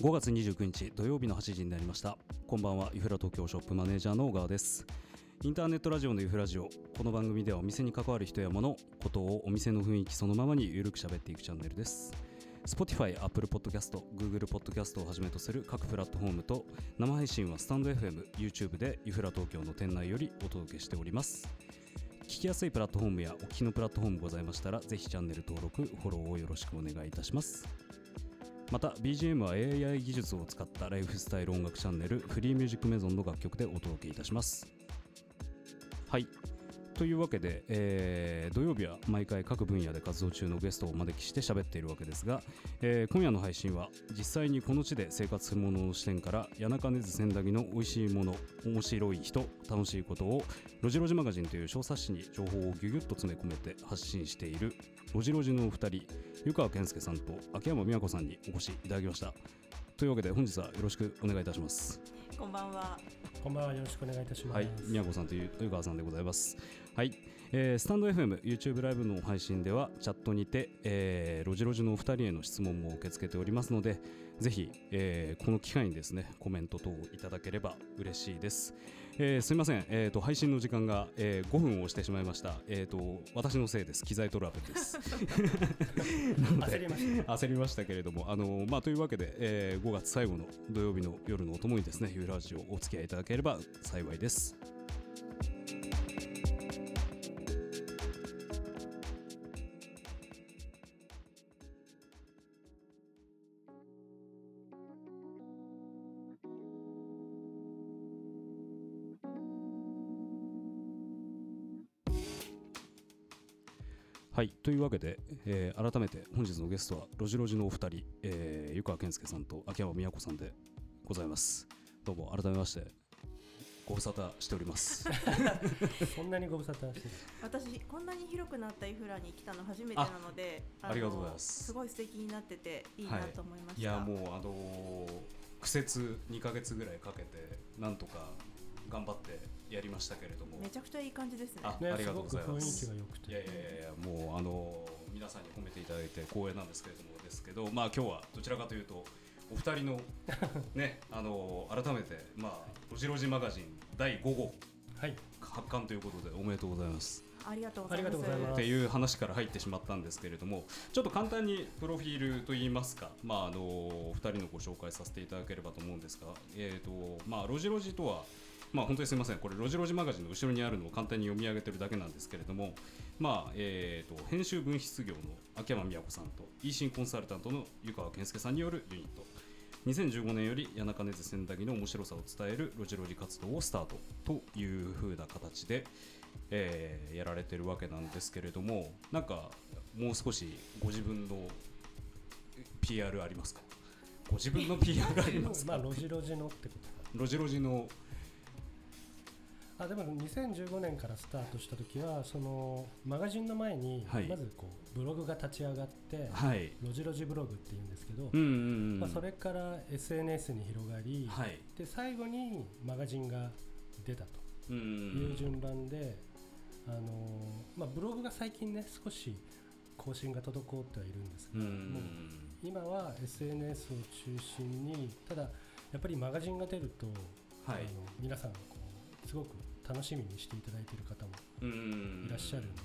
5月29日土曜日の8時になりました。こんばんは。ユフラ東京ショップマネージャーの小川です。インターネットラジオのユフラジオ。この番組ではお店に関わる人や物ことをお店の雰囲気そのままにゆるく喋っていくチャンネルです。Spotify、Apple Podcast、Google Podcast をはじめとする各プラットフォームと生配信はスタンド FM、YouTube でユフラ東京の店内よりお届けしております。聞きやすいプラットフォームやお聞きのプラットフォームございましたらぜひチャンネル登録、フォローをよろしくお願いいたします。また BGM は AI 技術を使ったライフスタイル音楽チャンネルフリーミュージックメゾンの楽曲でお届けいたします。はい。というわけで、えー、土曜日は毎回各分野で活動中のゲストをお招きして喋っているわけですが、えー、今夜の配信は実際にこの地で生活する者の視点から谷中根津千駄木の美味しいもの面白い人楽しいことをロジロジマガジンという小冊子に情報をギュギュッと詰め込めて発信しているロジロジのお二人湯川健介さんと秋山美和子さんにお越しいただきましたというわけで本日はよろしくお願いいたしますこんばんは。こんばんはよろしくお願いいたします。はい、宮子さんという湯川さんでございます。はい、えー、スタンド FM、YouTube ライブの配信ではチャットにて、えー、ロジロジのお二人への質問も受け付けておりますので、ぜひ、えー、この機会にですね、コメント等いただければ嬉しいです。えー、すみません、えーと、配信の時間が、えー、5分をしてしまいました。えーと、私のせいです。機材トラブルです。焦りました。焦りましたけれども、あのまあ、というわけで、えー、5月最後の土曜日の夜のお供にですね、ユーラジオお付き合いいただければ幸いです。はいというわけで、えー、改めて本日のゲストはロジロジのお二人、えー、湯川健介さんと秋山美和子さんでございます。どうも改めましてご無沙汰しております。そんなにご無沙汰して私こんなに広くなったイフラに来たの初めてなのでありがとうございます。すごい素敵になってていいなと思いました、はい、いやもうあのー、苦節2か月ぐらいかけてなんとか頑張ってやりましたけれども。めちゃくちゃいい感じですね。あありがとうございます。雰囲気が良くて。いやいやいやもうあの皆さんに褒めていただいて光栄なんですけれどもですけどまあ今日はどちらかというとお二人の ねあの改めてまあロジロジマガジン第5号はい。発刊ということでおめでとうございます。ありがとうございます。っていう話から入ってしまったんですけれどもちょっと簡単にプロフィールといいますか、まあ、あのお二人のご紹介させていただければと思うんですが、えーとまあ、ロジロジとはまあ、本当にすみません、これ、ロジロジマガジンの後ろにあるのを簡単に読み上げてるだけなんですけれども、まあえーと、編集分室業の秋山美和子さんと、イーシンコンサルタントの湯川健介さんによるユニット、2015年より谷中根津千駄木の面白さを伝えるロジロジ活動をスタートというふうな形で、えー、やられてるわけなんですけれども、なんかもう少しご自分の PR ありますか？ご自分の PR ありますか？まあ、ロジロジのってことロジロジのあでも2015年からスタートした時はそのマガジンの前にまずこうブログが立ち上がって、はい、ロジロジブログっていうんですけど、まあ、それから SNS に広がり、はい、で最後にマガジンが出たという順番で、あのまあ、ブログが最近ね少し更新が滞ってはいるんですけども今は SNS を中心にただやっぱりマガジンが出ると、はい、あの皆さんこうすごく楽しみにしていただいている方もいらっしゃるんで、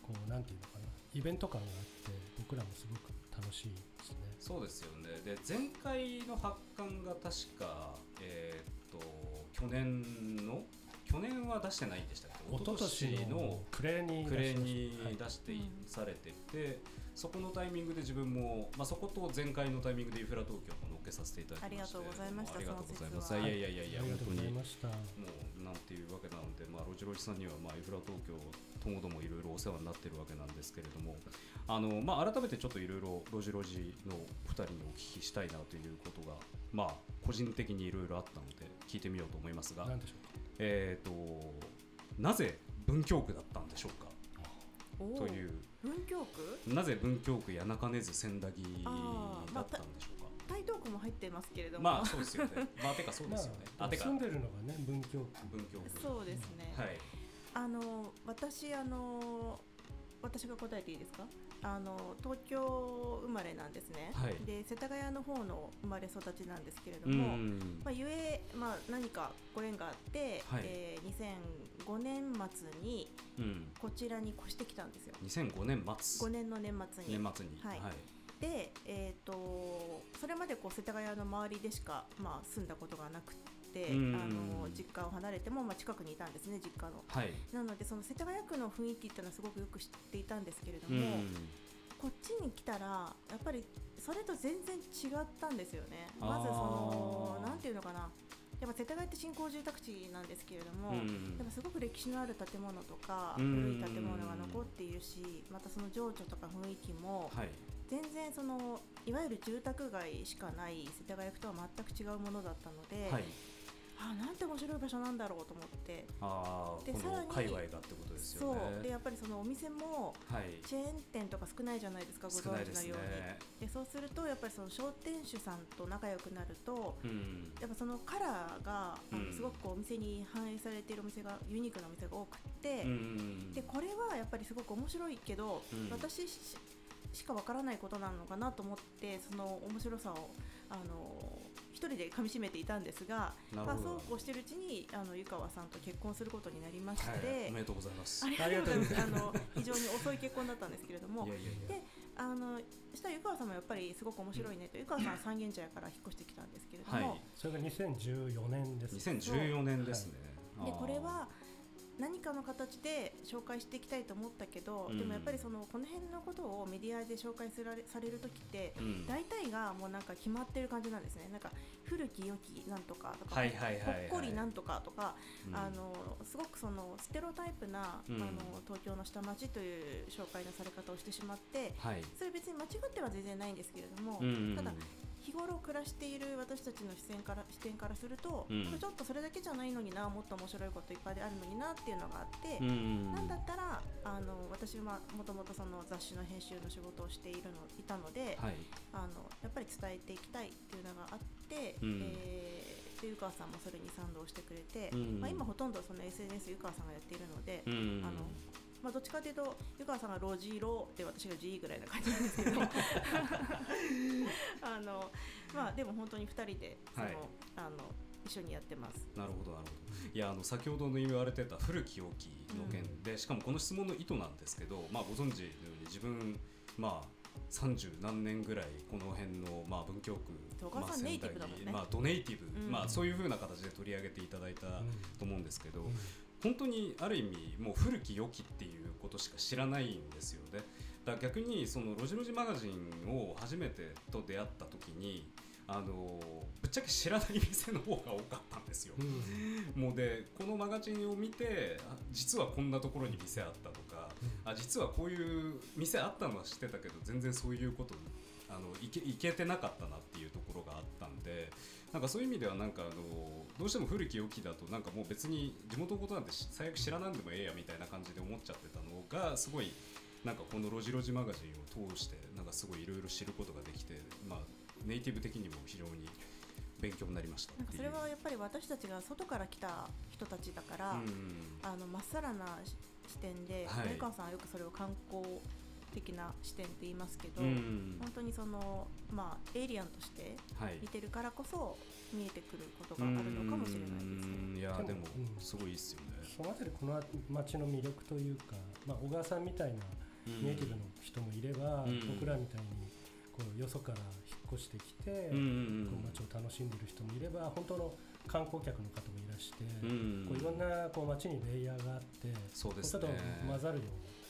こうなんていうのかな。イベント感があって僕らもすごく楽しいですね。そうですよね。で前回の発刊が確かえー、っと去年の去年は出してないんでしたっけ？一昨年の暮れに出してされてて、はい、そこのタイミングで自分も、まあ、そこと前回のタイミングでイフラ東京も乗っけさせていただきまして。ありがとうございました。ありがとうございますいやいやいやいや本当にもうなんていうわけなので、まあ、ロジロジさんには、まあ、イフラ東京ともどもいろいろお世話になってるわけなんですけれども。あの、まあ、改めてちょっといろいろロジロジの2人にお聞きしたいなということが、まあ、個人的にいろいろあったので聞いてみようと思いますが。えーと、なぜ文京区だったんでしょうか？という。文京区？なぜ文京区谷中根津千駄木だったんでしょうか、台東区も入ってますけれども。まあそうですよね。まあてかそうですよね、まあ、住んでるのがね文京区。文京区。そうですね、はい。あの私あの私が答えていいですか？あの東京生まれなんですね、はい、で世田谷の方の生まれ育ちなんですけれども、まあ、ゆえ、まあ、何かご縁があって、はい、えー、2005年末にこちらに越してきたんですよ。2005年末。5年の年末に。年末に、はい、はい。で、えーと、それまでこう世田谷の周りでしか、まあ、住んだことがなくて、あの実家を離れても、まあ、近くにいたんですね実家の、はい、なのでその世田谷区の雰囲気っていうのはすごくよく知っていたんですけれども、こっちに来たらやっぱりそれと全然違ったんですよね。まずそのなんていうのかな。やっぱ世田谷って新興住宅地なんですけれども、うん、やっぱすごく歴史のある建物とか、古い建物が残っているしまたその情緒とか雰囲気も、はい、全然そのいわゆる住宅街しかない世田谷区とは全く違うものだったので、はい、あなんて面白い場所なんだろうと思って。あでさらに界隈がってことですよね。そう。でやっぱりそのお店もチェーン店とか少ないじゃないですか、ご存知のように。で、ね、そうするとやっぱりその商店主さんと仲良くなると、うん、やっぱそのカラーが、うん、すごくこうお店に反映されているお店がユニークなお店が多くて、うん、でこれはやっぱりすごく面白いけど、私しかわからないことなのかなと思ってその面白さをあの一人でかみしめていたんですが、まあ、そうこうしてるうちにあの湯川さんと結婚することになりまして、はい、おめでとうございます。ありがとうございます。あの非常に遅い結婚だったんですけれどもであのした湯川さんもやっぱりすごく面白いねと、湯川さんは三軒茶屋から引っ越してきたんですけれども、はい、それが2014年です。2014年ですね、でこれは何かの形で紹介していきたいと思ったけど、うん、でもやっぱりそのこの辺のことをメディアで紹介されされる時って、うん、大体がもうなんか決まってる感じなんですね。なんか古き良きなんとかとか、ほっこりなんとかとか、うん、あのすごくそのステロタイプな、あの東京の下町という紹介のされ方をしてしまって、はい、それ別に間違っては全然ないんですけれども、ただ日頃暮らしている私たちの視線から視点からすると、うん、ちょっとそれだけじゃないのになもっと面白いこといっぱいであるのになっていうのがあって、うん、なんだったらあの私はもともとその雑誌の編集の仕事をしているのいたので、はい、あのやっぱり伝えていきたいっていうのがあって、うん、えーで湯川さんもそれに賛同してくれて、まあ、今ほとんどその SNS 湯川さんがやっているので、あのまあ、どっちかというと湯川さんがロジロで私が G ぐらいな感じなんですけど。あの、まあ、でも本当に2人でその、はい、あの一緒にやってます。なるほどなるほど。いやあの先ほどの言われてた古き良きの件で、うん、しかもこの質問の意図なんですけど、まあ、ご存知のように自分まあ三十何年ぐらいこの辺の、まあ、文京区、まあ、仙台に、まあ、ドネイティブ、うん、まあ、そういうふうな形で取り上げていただいたと思うんですけど、うん本当にある意味もう古き良きっていうことしか知らないんですよね。だ逆にそのロジロジマガジンを初めてと出会った時にあのぶっちゃけ知らない店の方が多かったんですよ、うん、もうでこのマガジンを見て実はこんなところに店あったとか、うん、あ実はこういう店あったのは知ってたけど全然そういうことあのいけいけてなかったなっていうところがあったんでなんかそういう意味ではなんかあのどうしても古き良きだとなんかもう別に地元のことなんて最悪知らなんでもええやみたいな感じで思っちゃってたのがすごいなんかこの「ロジロジマガジン」を通してなんかすごいいろいろ知ることができて、まあ、ネイティブ的にも非常に勉強になりました。なんかそれはやっぱり私たちが外から来た人たちだから、うん、あのまっさらな視点で、はい、川さんはよくそれを観光的な視点って言いますけど、うん、本当にその、まあ、エイリアンとして見てるからこそ見えてくることがあるのかもしれないですね。いやでもすごいいいっすよね。そのあたりこの街の魅力というか、まあ、小川さんみたいなネイティブの人もいれば、僕らみたいにこうよそから引っ越してきて、こう街を楽しんでる人もいれば本当の観光客の方もいらして、こういろんなこう街にレイヤーがあってそうです、ね、ちょっと混ざるよ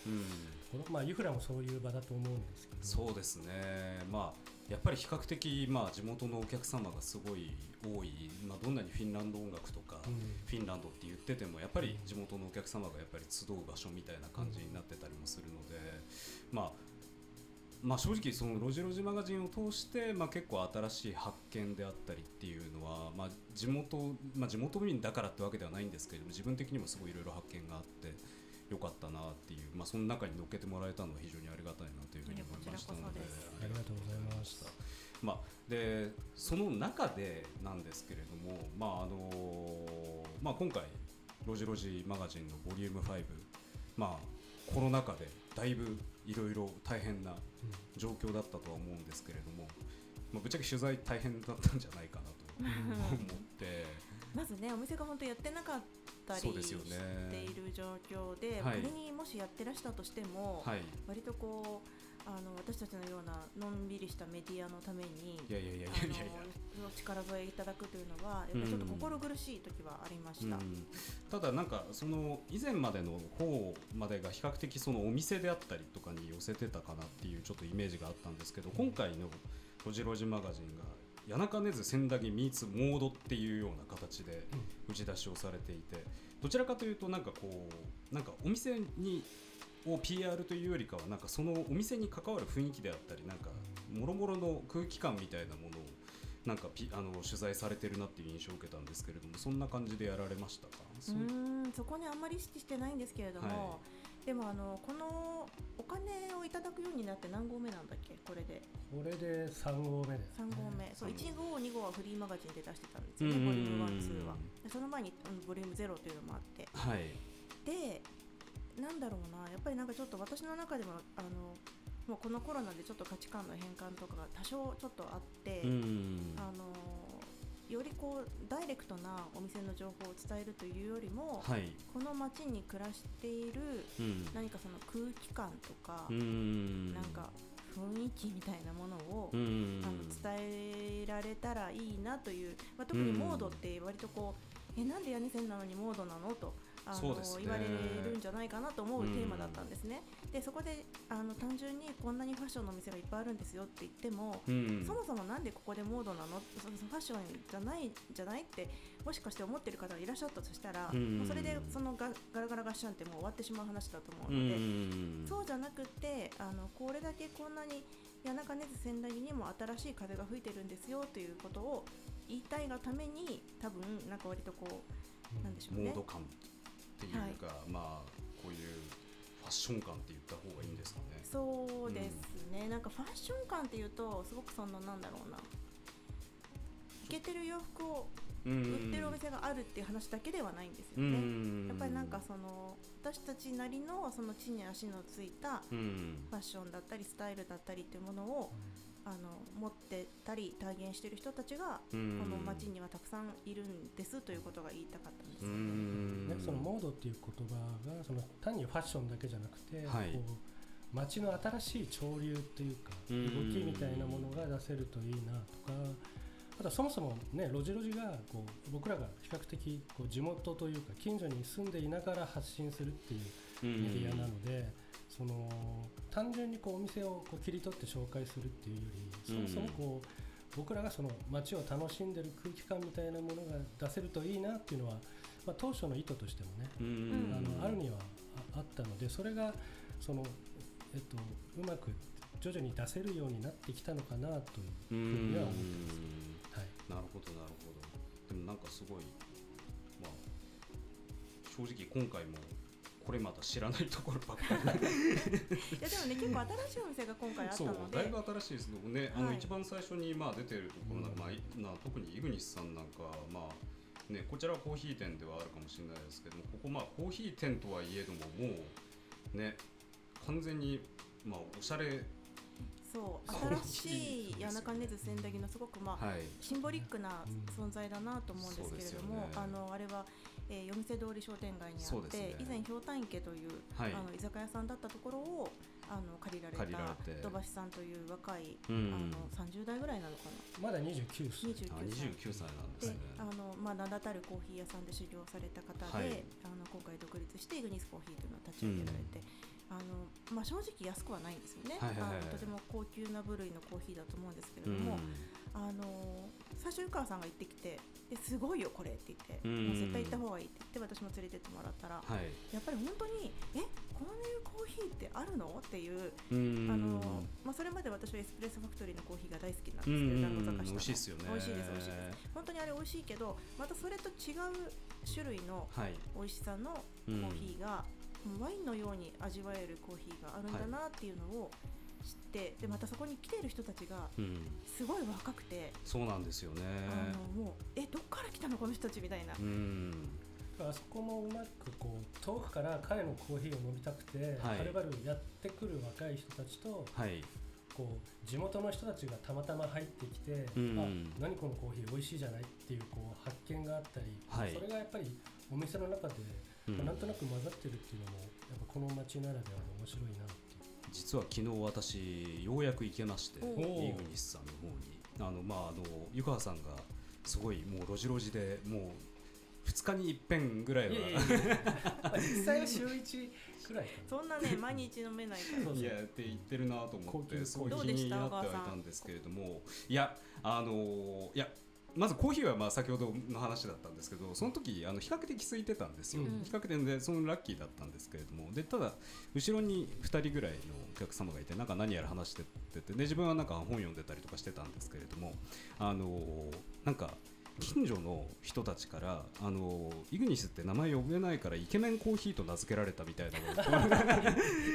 うな。このまあ、ユフラもそういう場だと思うんですけど。そうですね、まあ、やっぱり比較的、まあ、地元のお客様がすごい多い、まあ、どんなにフィンランド音楽とか、うん、フィンランドって言っててもやっぱり地元のお客様がやっぱり集う場所みたいな感じになってたりもするので、まあまあ、正直そのロジロジマガジンを通して、まあ、結構新しい発見であったりっていうのは、まあ、地元、まあ、地元民だからってわけではないんですけれども自分的にもすごいいろいろ発見があってよかったなっていう、まあ、その中に乗っけてもらえたのは非常にありがたいなというふうに思いましたのでありがとうございました。まあ、でその中でなんですけれども、まああのまあ、今回「ロジロジマガジン」のボリューム5、まあ、コロナ禍でだいぶいろいろ大変な状況だったとは思うんですけれども、まあ、ぶっちゃけ取材大変だったんじゃないかなと思って まずねお店が本当やってなかったりしている状況で、ねはい、仮にもしやってらしたとしても、はい、割とこうあの私たちのようなのんびりしたメディアのために力添えいただくというのはやっぱりちょっと心苦しい時はありました、うん。うん、ただなんかその以前までの方までが比較的そのお店であったりとかに寄せてたかなっていうちょっとイメージがあったんですけど今回の「ロジロジマガジン」が谷中根津千駄木ミーツモードっていうような形で打ち出しをされていてどちらかというとなんかこうなんかお店にを PR というよりかはなんかそのお店に関わる雰囲気であったりなんかもろもろの空気感みたいなものをなんかピあの取材されてるなっていう印象を受けたんですけれどもそんな感じでやられましたか？う。んそこにあんまり意識してないんですけれども、はい、でもあのこのお金をいただくようになって何号目なんだっけ？これで。これで3号目です、ね、3号目。そう1号2号はフリーマガジンで出してたんですよねボリューム12は。その前に、うん、ボリューム0というのもあって、はい、でなんだろうな。やっぱりなんかちょっと私の中でもあのもうこのコロナでちょっと価値観の変換とかが多少ちょっとあって、あのよりこうダイレクトなお店の情報を伝えるというよりも、はい、この街に暮らしている何かその空気感とか、なんか雰囲気みたいなものを、あの伝えられたらいいなという、まあ、特にモードって割とこう、えなんで屋根線なのにモードなのとあの、ね、言われるんじゃないかなと思うテーマだったんですね。うん、でそこであの単純にこんなにファッションのお店がいっぱいあるんですよって言っても、うん、そもそもなんでここでモードなの？そのファッションじゃないじゃないってもしかして思ってる方がいらっしゃったとしたら、うん、それでそのガガラガラガッシャンってもう終わってしまう話だと思うので、そうじゃなくてあのこれだけこんなに谷中根津千駄木にも新しい風が吹いてるんですよということを言いたいがために多分なんか割とこう、なんでしょうね。モード感っていうか、はい、まあこういうファッション感って言った方がいいんですかね。そうですね、うん、なんかファッション感っていうとすごくそのなんだろうな。いけてる洋服を売ってるお店があるっていう話だけではないんですよね。やっぱりなんかその私たちなりのその地に足のついたファッションだったりスタイルだったりっていうものをあの持ってたり体現している人たちがこの街にはたくさんいるんですということが言いたかったんですよね。そのモードっていう言葉がその単にファッションだけじゃなくて、はい、こう街の新しい潮流っていうか動きみたいなものが出せるといいなとか。あとそもそもね路地路地がこう僕らが比較的こう地元というか近所に住んでいながら発信するっていうメディアなので、その単純にこうお店をこう切り取って紹介するっていうよりそもそもこう、僕らがその街を楽しんでる空気感みたいなものが出せるといいなっていうのは、まあ、当初の意図としてもね、あのあるにはあったのでそれがその、えっと、うまく徐々に出せるようになってきたのかなというふうには思ってます。はい、なるほどなるほど。でもなんかすごい、まあ、正直今回もこれまた知らないところばっかり。いやでもね結構新しいお店が今回あったので。だいぶ新しいですけどね、あの一番最初にまあ出てるところなん。か、まあ、な特にイグニスさんなんかまあねこちらはコーヒー店ではあるかもしれないですけどもここまあコーヒー店とはいえどももうね完全にまあおしゃれ。そう新しい谷中根津千駄木のすごくまあ、はい、シンボリックな存在だなと思うんですけれども、ね、あのあれはえー、夜店通り商店街にあって、ね、以前ひょうたん池という、はい、あの居酒屋さんだったところをあの借りられた土橋さんという若い、うん、あの30代ぐらいなのかな。まだ29歳。29, 歳。なんですね。あの、まあ、名だたるコーヒー屋さんで修行された方で、はい、あの今回独立してイグニスコーヒーというのを立ち上げられて、うん、あのまあ、正直安くはないんですよね、はいはいはい、あのとても高級な部類のコーヒーだと思うんですけれども、うん、あの最初湯川さんが行ってきてですごいよこれって言って、もう絶対行った方がいいって言って私も連れてってもらったら、はい、やっぱり本当にえこういうコーヒーってあるのっていうあの、まあ、それまで私はエスプレッソファクトリーのコーヒーが大好きなんですけど美味しいですよね。美味しいです美味しいです。本当にあれ美味しいけどまたそれと違う種類の美味しさのコーヒーが、ワインのように味わえるコーヒーがあるんだなっていうのを、知ってでまたそこに来ている人たちがすごい若くて、うん、そうなんですよね。あのもうえどっから来たのこの人たちみたいな、うん、あそこもうまくこう遠くから彼のコーヒーを飲みたくて、はい、はるばるやってくる若い人たちと、はい、こう地元の人たちがたまたま入ってきて、うん、あ何このコーヒー美味しいじゃないっていうこう発見があったり、はい、それがやっぱりお店の中で、うん、なんとなく混ざってるっていうのもやっぱこの街ならではの面白いなっていう実は昨日私ようやく行けましてイグニスさんの方に。あのまああの湯川さんがすごいもう路地路地でもう2日に一遍ぐらいは。実際は週1くらいそんなね毎日飲めないから。いやって言ってるなと思ってそう。いう気になってはいたんですけれども。いやあのいやまずコーヒーはまあ先ほどの話だったんですけどその時あの比較的空いてたんですよ、うん、比較的でそのラッキーだったんですけれども。でただ後ろに2人ぐらいのお客様がいてなんか何やら話しててで自分はなんか本読んでたりとかしてたんですけれどもあのなんか近所の人たちからあのイグニスって名前呼べないからイケメンコーヒーと名付けられたみたいな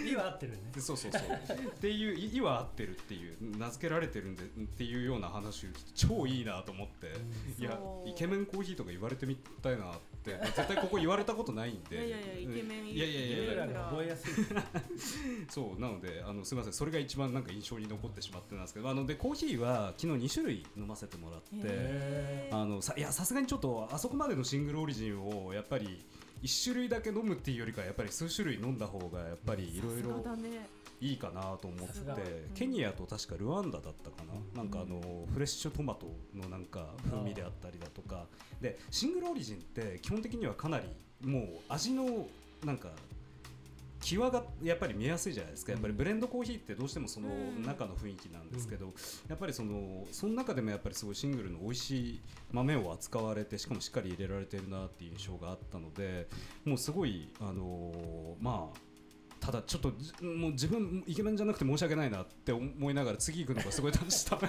意は合ってるね。そうそうそう。っていう意は合ってるっていう名付けられてるんでっていうような話を超いいなと思って、いやイケメンコーヒーとか言われてみたいなって絶対ここ言われたことないんで。いやいやイケメンいやいやいや。いや覚えやすい。そうなのであのすみません。それが一番なんか印象に残ってしまってなんですけどあのでコーヒーは昨日2種類飲ませてもらってあのさいやさすがにちょっとあそこまでのシングルオリジンをやっぱり1種類だけ飲むっていうよりかやっぱり数種類飲んだ方がやっぱりいろいろいいかなと思って、ケニアと確かルワンダだったかな、なんかあのフレッシュトマトのなんか風味であったりだとか。でシングルオリジンって基本的にはかなりもう味のなんか際がやっぱり見やすいじゃないですか。やっぱりブレンドコーヒーってどうしてもその中の雰囲気なんですけど、やっぱりそのその中でもやっぱりすごいシングルの美味しい豆を扱われてしかもしっかり入れられてるなっていう印象があったのでもうすごいあのまあただちょっともう自分イケメンじゃなくて申し訳ないなって思いながら次行くのがすごい楽しかった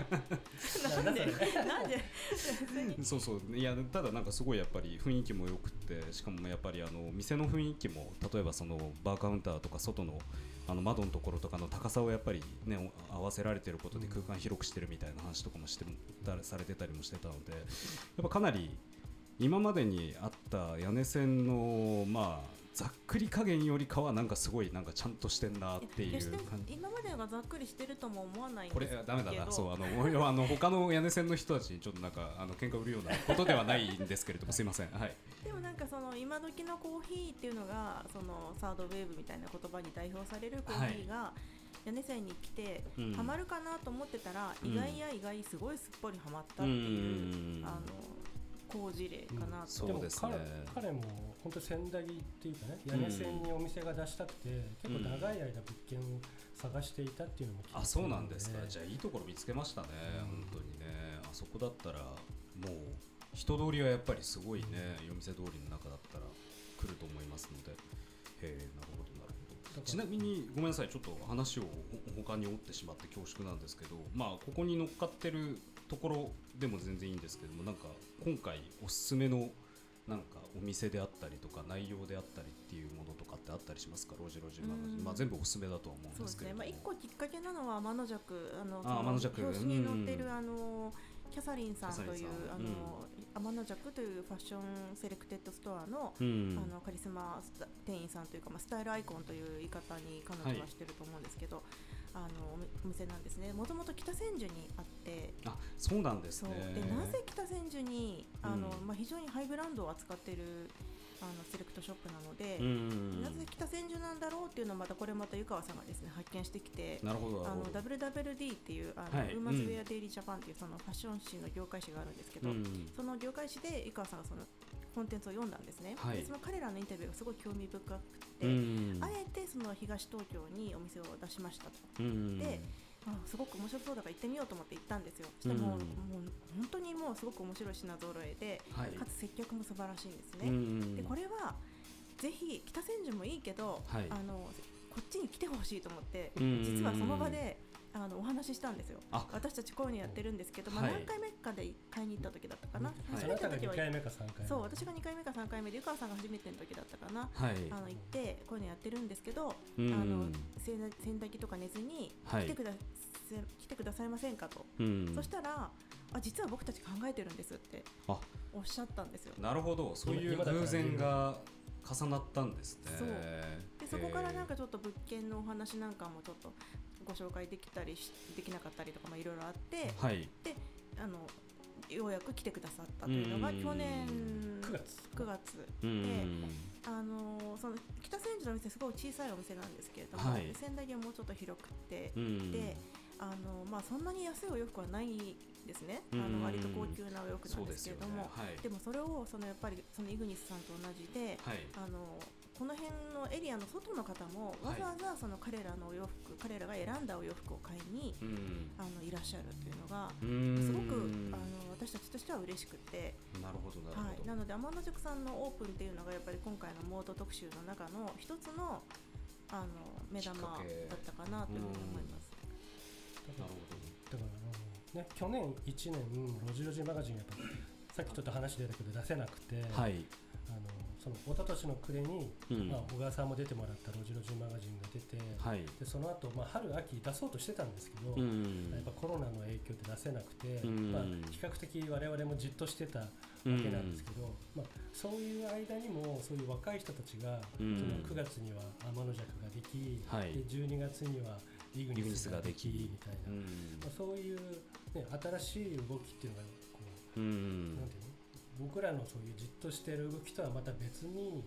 なんで？なんで？そうそう。いやただなんかすごいやっぱり雰囲気も良くてしかもやっぱりあの店の雰囲気も例えばそのバーカウンターとか外のあの窓のところとかの高さをやっぱりね合わせられてることで空間広くしてるみたいな話とかもしてされてたりもしてたのでやっぱかなり今までにあった屋根線のまあざっくり加減よりかはなんかすごいなんかちゃんとしてんなっていう今までがざっくりしてるとも思わない。んこれダメだな。そうあの あの他の屋根線の人たちにちょっとなんかあの喧嘩売るようなことではないんですけれどもすいません。はい。でもなんかその今時のコーヒーっていうのがそのサードウェーブみたいな言葉に代表されるコーヒーが、はい。屋根線に来て、うん、ハマるかなと思ってたら、意外や意外すごいすっぽりはまったっていう、あの好事例かなと、そうですね。彼も本当千駄木っていうかね屋根線にお店が出したくて、結構長い間物件を探していたっていうのも聞いてあそうなんですか。じゃあいいところ見つけましたね、本当にね。あそこだったらもう人通りはやっぱりすごいね、夜店通りの中だったら来ると思いますので。へえなるほどなるほど。ちなみにごめんなさいちょっと話を他に折ってしまって恐縮なんですけどまあここに乗っかってるところでも全然いいんですけどもなんか今回おすすめのなんかお店であったりとか内容であったりっていうものとかってあったりしますか？ロジロジマガジン、まあ、全部おすすめだとは思うんですけどそうですね、まあ、一個きっかけなのは天の弱あのあ天の弱表紙に載ってる、あのキャサリンさんというあの、天の弱というファッションセレクテッドストアの,、あのカリスマ店員さんというか、まあ、スタイルアイコンという言い方に彼女はしてると思うんですけど、あのお店なんですね。もともと北千住にあって。あそうなんですね。でなぜ北千住にあの、うん、まあ、非常にハイブランドを扱っているあのセレクトショップなので、なぜ北千住なんだろうっていうのをまたこれまた湯川さんがですね発見してきて。なるほどあの WWD っていうあの、はい、ウーマンズウェアデイリージャパンっていうそのファッション誌の業界誌があるんですけど、その業界誌で湯川さんがそのコンテンツを読んだんですね、はい、でその彼らのインタビューがすごい興味深くて、あえてその東東京にお店を出しましたと。であすごく面白そうだから行ってみようと思って行ったんですよ。そしてもう,、もう本当にもうすごく面白い品揃えで、はい、かつ接客も素晴らしいんですね。でこれはぜひ北千住もいいけど、はい、あのこっちに来てほしいと思って、実はその場であのお話ししたんですよ。私たちこういうのやってるんですけど、まあ、何回目かで買いに行った時だったかな、初めての時は。回目か3回そう私が2回目か3回目で湯川さんが初めての時だったかな、はい、あの行ってこういうのやってるんですけど、あの洗濯機とか寝ずに来てくだ、はい、来てくださいませんかと、そしたらあ実は僕たち考えてるんですって。おっしゃったんですよ。なるほど。そういう偶然が重なったんですねでそこからなんかちょっと物件のお話なんかもちょっとご紹介できたりできなかったりとかいろいろあって、はい、であのようやく来てくださったというのが去年9月 ,9 月であのその北千住のお店すごい小さいお店なんですけれども、はい、仙台にはもうちょっと広くてであのまあ、そんなに安いお洋服はないですね、あの割と高級なお洋服なんですけれども、でね。はい、でもそれをそのやっぱりそのイグニスさんと同じで、はい、あのこの辺のエリアの外の方もわざわざその彼らのお洋服、彼らが選んだお洋服を買いに、あのいらっしゃるというのがすごくあの私たちとしては嬉しくて。なるほどなるほど、はい、なので天野塾さんのオープンっていうのがやっぱり今回のモード特集の中の一つのあの目玉だったかなというふうに思います。なるほど。だからあの、ね、去年1年ロジロジマガジンやっぱさっきちょっと話出たけど出せなくて、はい、あのその一昨年の暮れに、うん、まあ、小川さんも出てもらったロジロジマガジンが出て、はい、でその後、まあ春秋出そうとしてたんですけど、うん、やっぱコロナの影響で出せなくて、うん、まあ、比較的我々もじっとしてたわけなんですけど、まあ、そういう間にもそういう若い人たちが、その9月には天の尺ができ、はい、で12月にはリグニスができみたいな、まあ、そういう、ね、新しい動きっていうのがこう、なんていうの？僕らのそういうじっとしてる動きとはまた別に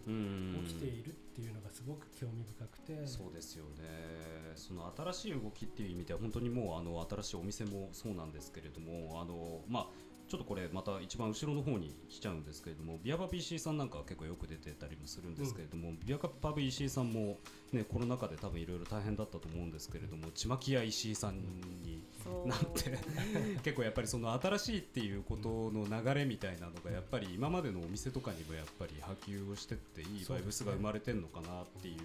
起きているっていうのがすごく興味深くて。そうですよね。その新しい動きっていう意味では本当にもうあの新しいお店もそうなんですけれどもあのまあちょっとこれまた一番後ろの方に来ちゃうんですけれどもビアパブ石井さんなんかは結構よく出てたりもするんですけれども、うん、ビアパブ石井さんも、ね、コロナ禍で多分いろいろ大変だったと思うんですけれどもちまき屋石井さんになって 結構やっぱりその新しいっていうことの流れみたいなのがやっぱり今までのお店とかにもやっぱり波及をしてっていいバイブスが生まれてるのかなってい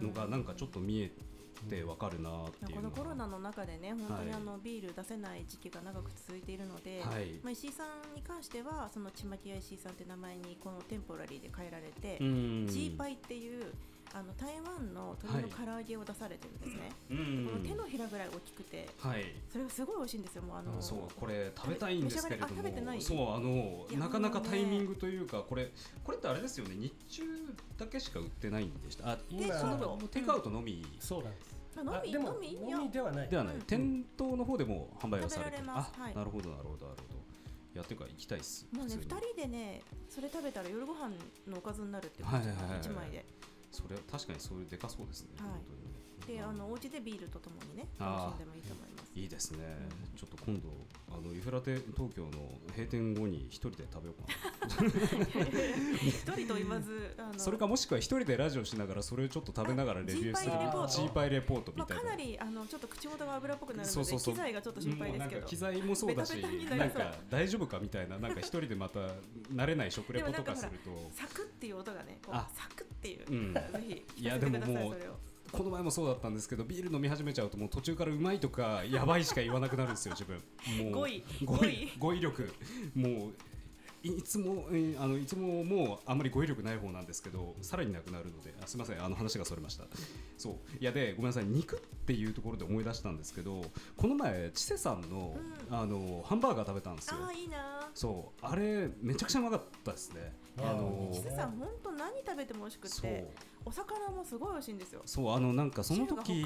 うのがなんかちょっと見えて。ってわかるなっていうこのコロナの中でね本当にあの、ビール出せない時期が長く続いているので、はい、まあ、石井さんに関してはそのちまきや石井さんって名前にこのテンポラリーで変えられて、ジーパイっていうあの台湾の鶏の唐揚げを出されてるんですね、はい、この手のひらぐらい大きくて、はい、それがすごい美味しいんですよもうあのそうこれ食べたいんですけれどもそうあのなかなかタイミングというかこれこれってあれですよね日中だけしか売ってないんでした？あ今テイクアウトのみ、そうなんです。あ飲み飲み飲みではない。ではない、店頭の方でも販売をされてる。あ、なるほどなるほどなるほど。やっていうか行きたいっす。もうね二人でねそれ食べたら夜ご飯のおかずになるっていう一枚でそれは確かにそれでかそうですね、はい、本当にであのお家でビールとともにね楽しんでもいいと思います。いいですね、うん、ちょっと今度あのユフラテ東京の閉店後に一人で食べようかな。一人と言わず あのそれかもしくは一人でラジオしながらそれをちょっと食べながらレビューするジーパイレポート。みたいな、まあ、かなりあのちょっと口元が油っぽくなるのでそうそうそう。機材がちょっと心配ですけど機材もそうだしなんか大丈夫かみたいな。なんか一人でまた慣れない食レポとかすると。サクっていう音がねこうサクっていう、うん、ぜひいやでももうこの前もそうだったんですけどビール飲み始めちゃうともう途中からうまいとかやばいしか言わなくなるんですよ 自分。もう語彙語彙語彙力。もういつも、えー、あのいつももうあんまり語彙力ない方なんですけどさらになくなるのであすみませんあの話がそれました。そう。いやでごめんなさい肉っていうところで思い出したんですけどこの前千瀬さんのうん、あのハンバーガー食べたんですよ。あいいな。そう。あれめちゃくちゃうまかったですね。あの千瀬さん本当何食べても美味しくてお魚もすごい美味しいんですよ。そうあのなんかその時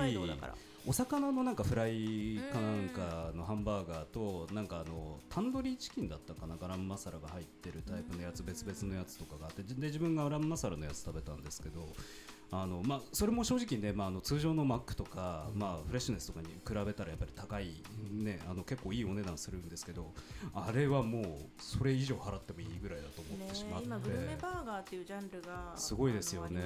お魚のなんかフライかなんかのハンバーガーとなんかあのタンドリーチキンだったかなガラムマサラが入ってるタイプのやつ別々のやつとかがあってで自分がガラムマサラのやつ食べたんですけどあのまあ、それも正直ね、まあ、あの通常のマックとか、まあ、フレッシュネスとかに比べたらやっぱり高い、ね、あの結構いいお値段するんですけどあれはもうそれ以上払ってもいいぐらいだと思ってしまって、今グルメバーガーっていうジャンルがすごいですよね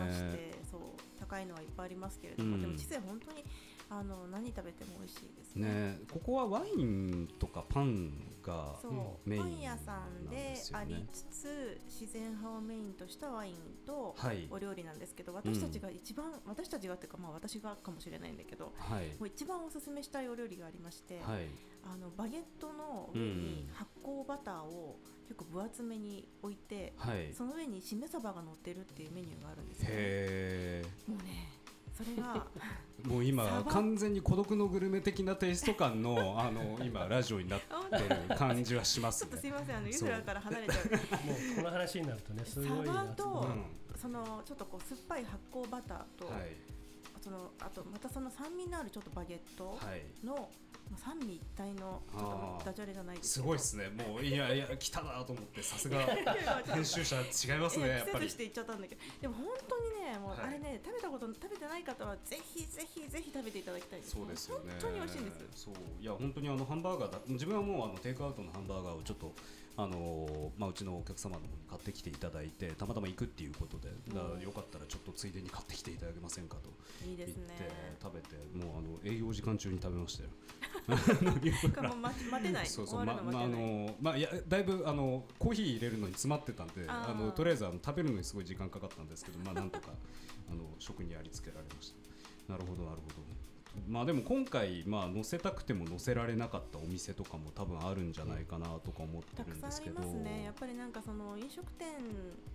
そう高いのはいっぱいありますけれども、うん、でも実際本当にああの何食べても美味しいですね、ね、ここはワインとかパンがメイン、パン屋さんでありつつ自然派をメインとしたワインとお料理なんですけど、はい、私たちが一番、うん、私たちがっていうかまあ私がかもしれないんだけど、はい、もう一番おすすめしたいお料理がありまして、はい、あのバゲットの上に発酵バターを結構分厚めに置いて、その上にしめ鯖が乗ってるっていうメニューがあるんですよ、ね、もうねそれが もう今完全に孤独のグルメ的なテイスト感の あの今ラジオになってる感じはします、ね、ちょっとすいませんあのユフラから離れちゃう。もうこの話になるとねすごいサバと、うん、そのちょっとこう酸っぱい発酵バターと、はい、そのあとまたその酸味のあるちょっとバゲットの、はい。三位一体のちょっとダジャレじゃないですすごいですね。もういやいや来たなと思ってさすが 編集者違いますねやっぱり。して言っちゃったんだけど。でも本当にねもうあれね、食べたこと食べてない方はぜひぜひぜひ食べていただきたいそうですよね。本当に美味しいんですそう。いや本当にあのハンバーガーだ自分はもうあのテイクアウトのハンバーガーをちょっとあのまあ、うちのお客様の方に買ってきていただいてたまたま行くっていうことで、だよかったらちょっとついでに買ってきていただけませんかと言って食べてもうあの営業時間中に食べましたよ。待てない そうそうままあのまあいやだいぶあのコーヒー入れるのに詰まってたんであのとりあえずあの食べるのにすごい時間かかったんですけどまあなんとかあの食にありつけられました。なるほどなるほど。まあでも今回まあ載せたくても載せられなかったお店とかも多分あるんじゃないかなとか思ってるんですけど。たくさんありますね。やっぱりなんかその飲食店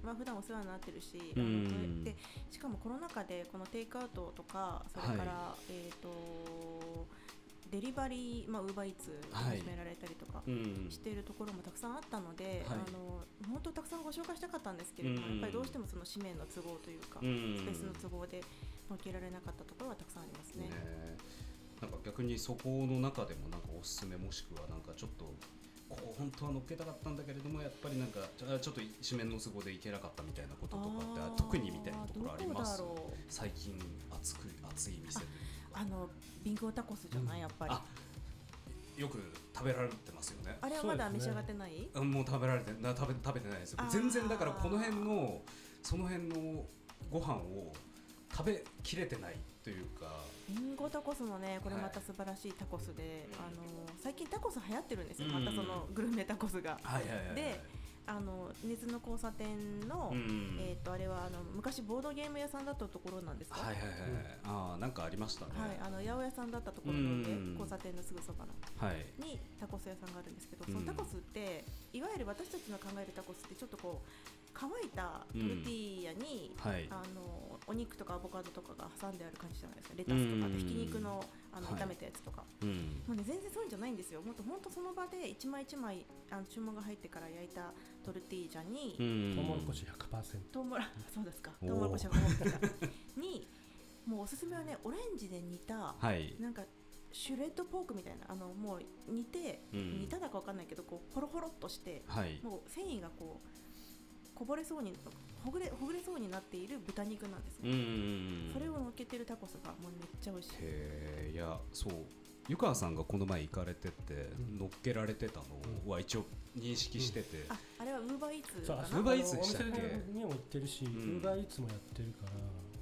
は普段お世話になってるし、うん、でしかもコロナ禍でこのテイクアウトとかそれから、はい、えっ、ー、とデリバリー、まあ、ウーバーイーツ始められたりとかしているところもたくさんあったので、はい、あの本当たくさんご紹介したかったんですけれども、うん、やっぱりどうしてもその紙面の都合というか、うん、スペースの都合で乗っけられなかったところはたくさんありますね。ねなんか逆にそこの中でもなんかおすすめもしくはなんかちょっとここ本当は乗っけたかったんだけれどもやっぱりなんかちょっと一面の都合でいけなかったみたいなこととかって特にみたいなところあります。最近熱く熱い店あのビンゴタコスじゃない、うん、やっぱり。よく食べられてますよね。あれはまだ召し上がってない、ね、もう食べられてな食べ食べてないですよ。全然だからこの辺のその辺のご飯を食べきれてないというか。リンゴタコスもねこれまた素晴らしいタコスで、はい、あの最近タコス流行ってるんですよ、またそのグルメタコスが。はいはいはいはい、であの熱の交差点の、うん、えっ、ー、とあれはあの昔ボードゲーム屋さんだったところなんですか？はいはいはい。ああなんかありましたね。はいあの八百屋さんだったところで、交差点のすぐそばの、はい、にタコス屋さんがあるんですけど、そのタコスっていわゆる私たちの考えるタコスってちょっとこう乾いたトルティーヤに、うんはい、あのお肉とかアボカドとかが挟んである感じじゃないですかレタスとかひき肉のあの炒めたやつとか、はい、もうね全然そういうんじゃないんですよ。もっと本当その場で一枚一枚あの注文が入ってから焼いたトルティージャにトウモロコシ100%ト。ウモロそうですか。トウモロコシ100%にもうおすすめはねオレンジで煮た、はい、なんかシュレッドポークみたいなあのもう煮て、うん、煮ただかわかんないけどこうホロホロっとして、はい、もう繊維がこうこぼれそうにほぐれほぐれそうになっている豚肉なんですね、それを乗っけてるタコスがもうめっちゃ美味しい。へいやそう。湯川さんがこの前行かれてて、乗っけられてたのは一応認識してて、ああれはウーバーイーツかな？ウーバーイーツでしたっけ？にも行ってるし、ウーバーイーツもやってるから。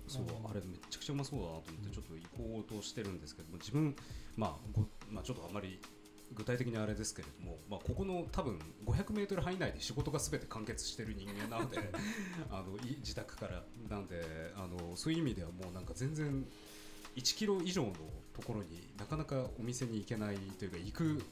そうあれめちゃくちゃうまそうだなと思ってちょっと行こうとしてるんですけども自分まあご、まあ、ちょっとあまり具体的にあれですけれども、まあ、ここの多分 500m 範囲内で仕事がすべて完結している人間なので あの自宅から。なんであのそういう意味ではもうなんか全然1キロ以上のところになかなかお店に行けないというか行く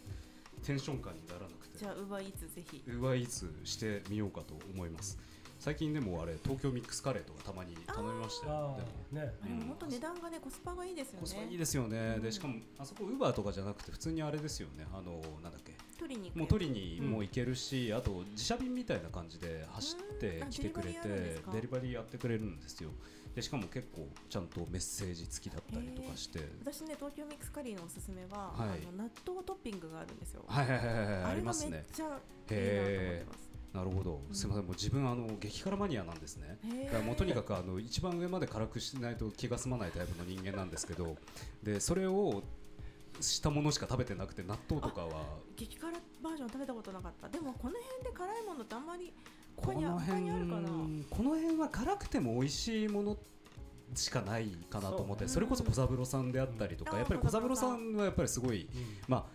テンション感にならなくて。じゃあウーバーイーツぜひ。ウーバーイーツしてみようかと思います。最近でもあれ東京ミックスカレーとかたまに頼みましたよ。でも。ね、うん、本当値段がねコスパがいいですよね。コスパいいですよね、うん、でしかもあそこウーバーとかじゃなくて普通にあれですよね。あのなんだっけ。取りにもう取りにも行けるし、うん、あと自社便みたいな感じで走ってきてくれてデリバリーやってくれるんですよ。でしかも結構ちゃんとメッセージ付きだったりとかして。私ね東京ミックスカリーのおすすめは、はい、あの納豆トッピングがあるんですよ。はいはいはいはい。ありますね。めっちゃいいなと思ってますなるほど、すみません、もう自分あの激辛マニアなんですね。だからもうとにかくあの一番上まで辛くしないと気が済まないタイプの人間なんですけど、でそれをしたものしか食べてなくて納豆とかは。激辛バージョン食べたことなかった。でもこの辺で辛いものってあんまりこの辺この辺は辛くても美味しいものっしかないかなと思ってそ,、れこそ小三郎さんであったりとか、やっぱり小三郎さんはやっぱりすごい、まあ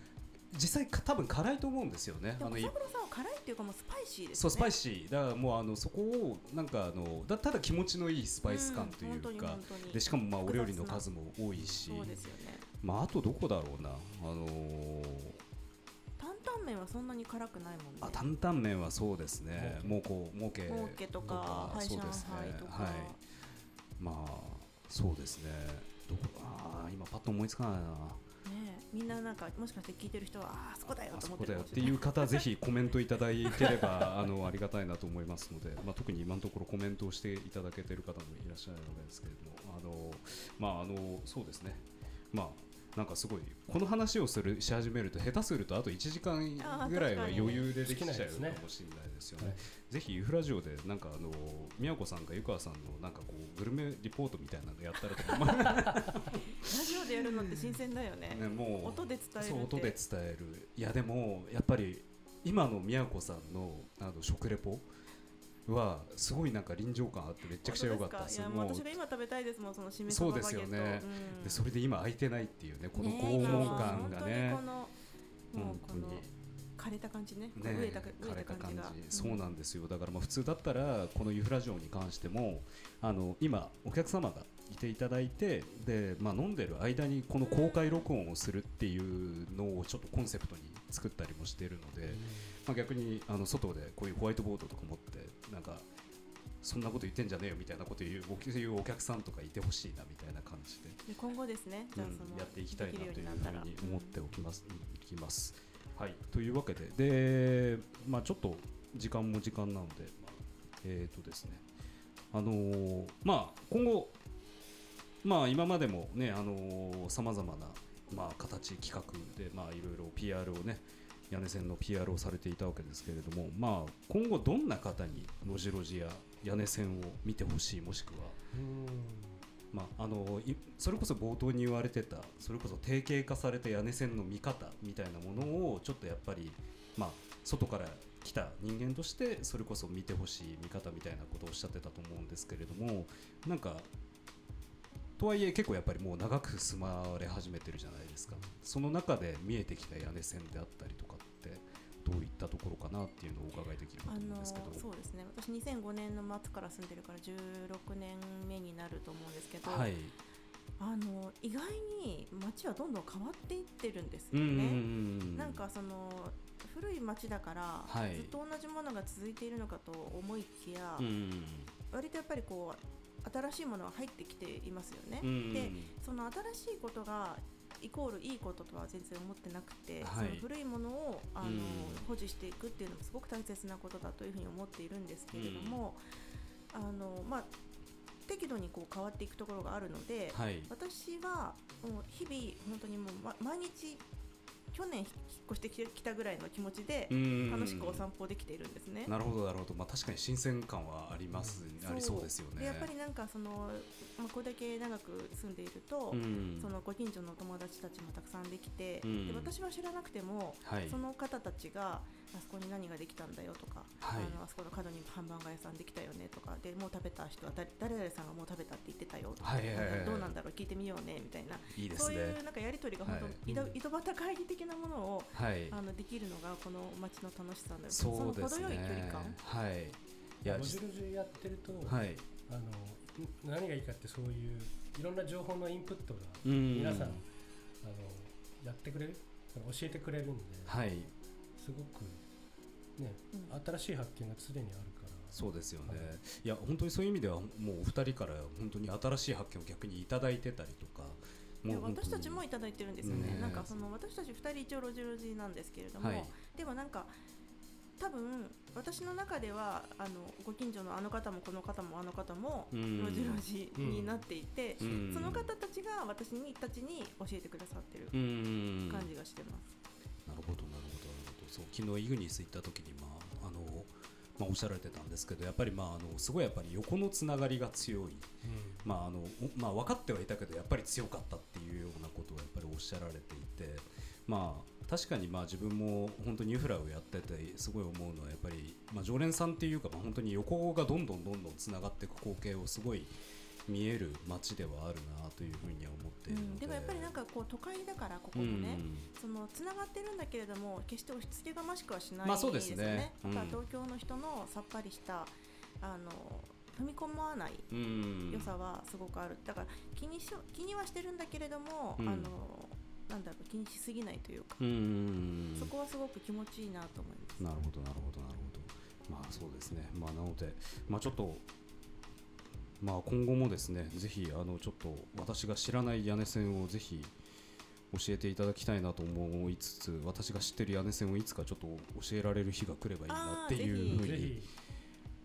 実際か多分辛いと思うんですよね。あの小三郎さんは辛いっていうかもうスパイシーですね。そうスパイシーだからもうあのそこをなんかあのだただ気持ちのいいスパイス感というか、でしかもまあお料理の数も多いし、そうですよね。まああとどこだろうなあのー、担々麺はそんなに辛くないもんね。あ担々麺はそうですね。もうこうもうけもうけとかハイ上海とか、はい、まあそうですね。どこあ今パッと思いつかないな。みんななんかもしかして聞いてる人はあそこだよと思ってるっていう方ぜひコメントいただいてればあのありがたいなと思いますので、まあ、特に今のところコメントをしていただけている方もいらっしゃるのですけれどもあのまああのそうですね。まあなんかすごいこの話をするし始めると下手するとあと1時間ぐらいは余裕でできちゃうかもしれないですよね。ぜひユフラジオでなんかあの宮子さんか湯川さんのなんかこうグルメリポートみたいなのやったらとかって新鮮だよね。ねもう。音で伝える音で伝える。いやでもやっぱり今の宮子さんのあの食レポはすごいなんか臨場感あってめちゃくちゃ良かった。ですい。やもう私が今食べたいですもんその締めそうですよね、うん、でそれで今空いてないっていうねこの拷問感がね。本当に枯れた感じね。ね飢えた枯れた感じ、そうなんですよ。だからまあ普通だったらこのユフラジオに関してもあの今お客様がいていただいてで、まあ、飲んでる間にこの公開録音をするっていうのをちょっとコンセプトに作ったりもしているので、まあ、逆にあの外でこういうホワイトボードとか持ってなんかそんなこと言ってんじゃねえよみたいなこと言うお客さんとかいてほしいなみたいな感じで今後ですね、じゃあその、やっていきたいなというふうに思っておきます。いきますはい、というわけでで、まあ、ちょっと時間も時間なので、まあ、えっ、ー、とですねあのー、まあ、今後、まあ、今までもねさまざまな、まあ、形企画で、まあ、いろいろ PR をね屋根線の PR をされていたわけですけれども、まあ、今後どんな方に路地路地や屋根線を見てほしいもしくはまあ、あのそれこそ冒頭に言われてたそれこそ定型化された屋根線の見方みたいなものをちょっとやっぱり、まあ、外から来た人間としてそれこそ見てほしい見方みたいなことをおっしゃってたと思うんですけれどもなんかとはいえ結構やっぱりもう長く住まわれ始めてるじゃないですか。その中で見えてきた屋根線であったりとかってどういったところかなっていうのをお伺いできると思うんですけど。そうですね。私2005年の末から住んでるから16年目になると思うんですけど、はい、あの意外に街はどんどん変わっていってるんですよね。なんかその古い街だから、はい、ずっと同じものが続いているのかと思いきや、割とやっぱりこう新しいものが入ってきていますよね。でその新しいことがイコールいいこととは全然思ってなくて、はい、その古いものをあの、保持していくっていうのもすごく大切なことだというふうに思っているんですけれども、あのまあ適度にこう変わっていくところがあるので、はい、私はもう日々本当にもう、ま、毎日去年引っ越してきたぐらいの気持ちで楽しくお散歩できているんですね。なるほどなるほど、まあ、確かに新鮮感はあります、うん、ありそうですよね。やっぱりなんかその、まあ、これだけ長く住んでいると、そのご近所の友達たちもたくさんできて、で私は知らなくても、はい、その方たちがあそこに何ができたんだよとか、はい、あのあそこの角にハンバーガー屋さんできたよねとかでもう食べた人は誰誰々さんがもう食べたって言ってたよとか、はいはいはい、どうなんだろう聞いてみようねみたいないい、ね、そういうなんかやり取りが本当、はい、井戸端会議的なものを、はい、あのできるのがこの街の楽しさだよ。その程よい距離感。はい。いやロジロジやってると、はい、あの何がいいかってそういういろんな情報のインプットが皆さん、あのやってくれる教えてくれるんで、はい、すごくね、うん、新しい発見が常にあるから。そうですよね、はい、いや本当にそういう意味ではもうお二人から本当に新しい発見を逆に頂いてたりとかもう私たちも頂いてるんですよね、ねなんかその私たち2人一応ロジロジなんですけれども、はい、でもなんか多分私の中ではあのご近所のあの方もこの方もあの方もロジロジになっていて、うん、その方たちが私にたちに教えてくださってる感じがしてます。なるほどなるほどそう昨日イグニス行った時に、まああのまあ、おっしゃられてたんですけどやっぱり、まあ、あのすごいやっぱり横のつながりが強い、うん、まああのまあ、分かってはいたけどやっぱり強かったっていうようなことをやっぱりおっしゃられていて、まあ、確かにまあ自分も本当にユフラをやっててすごい思うのはやっぱり、まあ、常連さんっていうか、まあ、本当に横がどんどんどんどんつながっていく光景をすごい見える街ではあるなというふうには思っているので、うん、でもやっぱりなんかこう都会だからここもね、うん、そのつながってるんだけれども決して押し付けがましくはしないですよね。まあ、そうですね、うん、東京の人のさっぱりしたあの踏み込まない良さはすごくある。だから気にし気にはしてるんだけれども、あのなんだろう気にしすぎないというか。そこはすごく気持ちいいなと思います。なるほどなるほど。なるほどまあそうですね。まあなのでまあちょっとまあ今後もですねぜひあのちょっと私が知らない屋根線をぜひ教えていただきたいなと思いつつ私が知ってる屋根線をいつかちょっと教えられる日が来ればいいなっていうふうに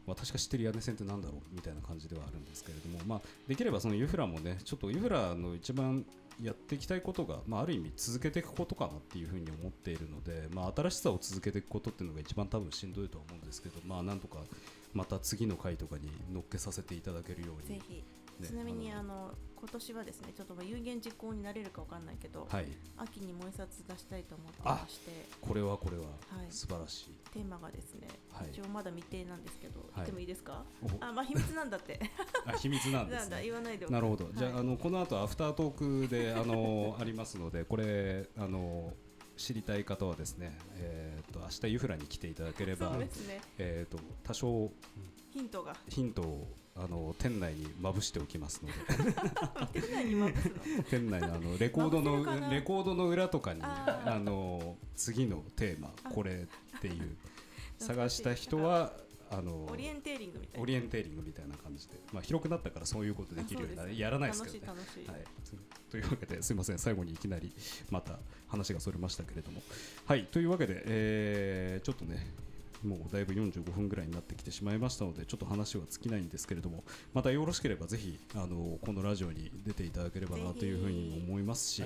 私が知ってる屋根線ってなんだろうみたいな感じではあるんですけれども、まあ、できればそのユフラもねちょっとユフラの一番やっていきたいことが、まあ、ある意味続けていくことかなっていうふうに思っているので、まあ、新しさを続けていくことっていうのが一番多分しんどいとは思うんですけど、まあ、なんとかまた次の回とかに乗っけさせていただけるように。ちなみにあの今年はですねちょっと有言実行になれるかわかんないけど、はい、秋にもう一冊出したいと思ってましてこれはこれは、はい、素晴らしい。テーマがですね、はい、一応まだ未定なんですけど、言ってもいいですか？あまあ秘密なんだって。あ秘密なんです、ね、言わないでなるほど、じゃああのこの後アフタートークであのありますのでこれあの知りたい方はですね、えーと、明日ユフラに来ていただければ、ね、えーと、多少ヒントが。ヒントをあの店内にまぶしておきますので。店内にまぶすの？店内のあのレコードのレコードの裏とかにあの次のテーマこれっていう。探した人はあのオリエンテーリングみたいな。オリエンテーリングみたいな感じで、まあ、広くなったからそういうことできるようになるやらないですけどね。はい、というわけですみません。最後にいきなりまた話がそれましたけれども。はい。というわけで、えー、ちょっとねもうだいぶ45分ぐらいになってきてしまいましたのでちょっと話は尽きないんですけれどもまたよろしければぜひあのこのラジオに出ていただければなというふうに思いますし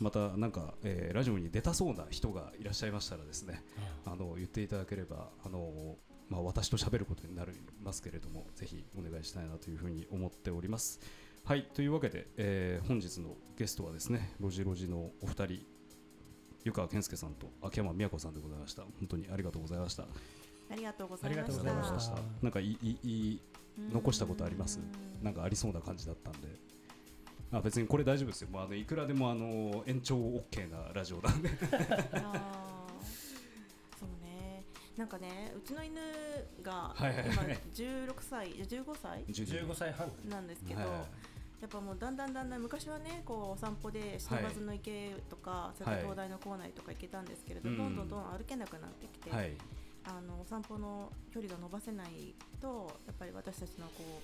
またなんか、えー、ラジオに出たそうな人がいらっしゃいましたらですねあの言っていただければあのまあ、私と喋ることになりますけれどもぜひお願いしたいなというふうに思っております。はいというわけで、えー、本日のゲストはですねロジロジのお二人湯川健介さんと秋山美和子さんでございました。本当にありがとうございました。ありがとうございました。なんかいいい残したことあります？なんかありそうな感じだったんで。あ別にこれ大丈夫ですよ。もうあのいくらでもあの延長 OK なラジオなんでなんかねうちの犬が今16歳、15歳？15歳半。なんですけど、はいやっぱもうだんだんだんだん昔はねこうお散歩で下松の池とか、それから東大の構内とか行けたんですけれど、どんどんどん歩けなくなってきて、あのお散歩の距離が伸ばせないとやっぱり私たちのこ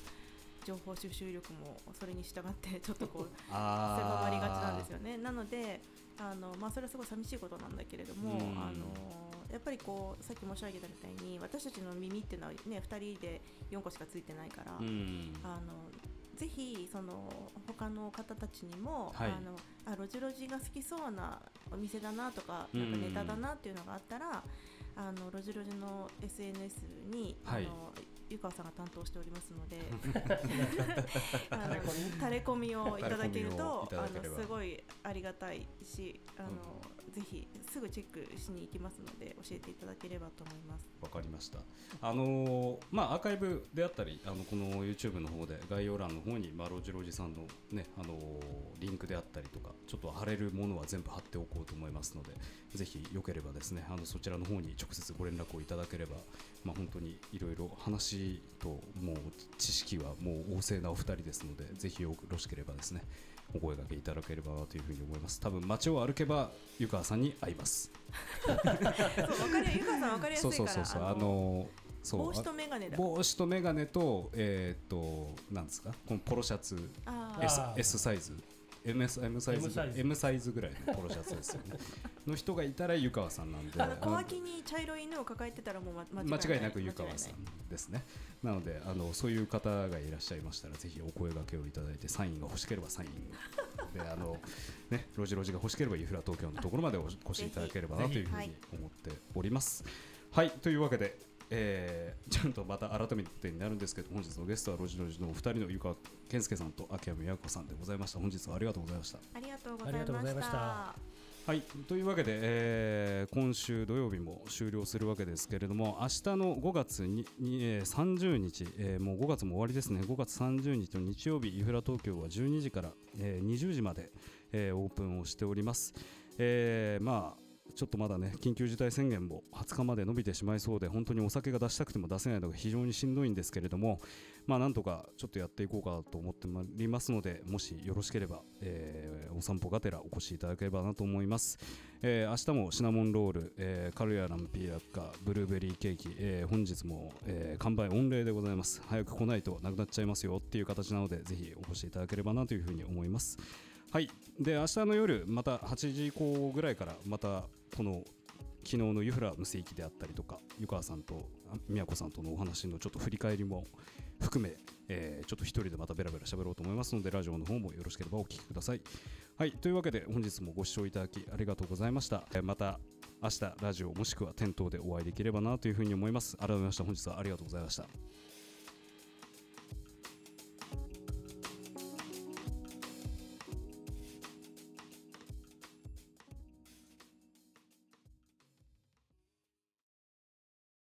う情報収集力もそれに従って ちょっとこう狭まりがちなんですよね。なのであの、まあ、それはすごい寂しいことなんだけれども、あのやっぱりこうさっき申し上げたみたいに私たちの耳っていうのは、ね、2人で4個しかついてないから、あのぜひその他の方たちにも、はい、あのあロジロジが好きそうなお店だなとかなんかネタだなっていうのがあったら、あのロジロジの SNS に、はい、あの湯川さんが担当しておりますので あのタレコミ。をいただけるとあのすごいありがたいしあの、うん、ぜひすぐチェックしに行きますので教えていただければと思います。わかりました。あの、まあアーカイブであったりあのこの YouTube の方で概要欄の方に、まあ、ロジロジさんのねあの、リンクであったりとかちょっと貼れるものは全部貼っておこうと思いますのでぜひよければですねあのそちらの方に直接ご連絡をいただければまあ本当にいろいろ話ともう知識はもう旺盛なお二人ですのでぜひよろしければですねお声掛けいただければというふうに思います。多分街を歩けば湯川さんに会います。そう分かり湯川さん分かりやすいからそうそうそうあのそう帽子と眼鏡だ。帽子と眼鏡とえー、っとなんですか？このポロシャツ。S, S サイズ M, M サイズ M サイズ。ぐらいのポロシャツですよね。の人がいたら湯川さんなんで。小脇に茶色い犬を抱えてたらもう間違いなく湯川さんですね。なのであのそういう方がいらっしゃいましたらぜひお声がけをいただいてサインが欲しければサインであのねロジロジが欲しければユフラ東京のところまでお越しいただければなというふうに思っております。はい。というわけでえー、ちゃんとまた改めてになるんですけど本日のゲストはロジロジのお二人の湯川健介さんと秋山美和子さんでございました。本日はありがとうございました。ありがとうございましたはいというわけで、えー、今週土曜日も終了するわけですけれども明日の5月にに、えー、30日、えー、もう5月も終わりですね。5月30日の日曜日イフラ東京は12時から、えー、20時まで、えー、オープンをしております、えー、まあちょっとまだね緊急事態宣言も20日まで伸びてしまいそうで本当にお酒が出したくても出せないのが非常にしんどいんですけれどもまあなんとかちょっとやっていこうかと思ってまりますのでもしよろしければ、えー、お散歩がてらお越しいただければなと思います、えー、明日もシナモンロール、えー、カルヤランピーラッカブルーベリーケーキ、えー、本日も、えー、完売御礼でございます。早く来ないとなくなっちゃいますよっていう形なのでぜひお越しいただければなというふうに思います。はい。で明日の夜また8時以降ぐらいからまたこの昨日の湯フラ無世紀であったりとか湯川さんと宮子さんとのお話のちょっと振り返りも含め、えー、ちょっと一人でまたベラベラ喋ろうと思いますのでラジオの方もよろしければお聞きください。はいというわけで本日もご視聴いただきありがとうございました、えー、また明日ラジオもしくは店頭でお会いできればなというふうに思います。改めまして本日はありがとうございました。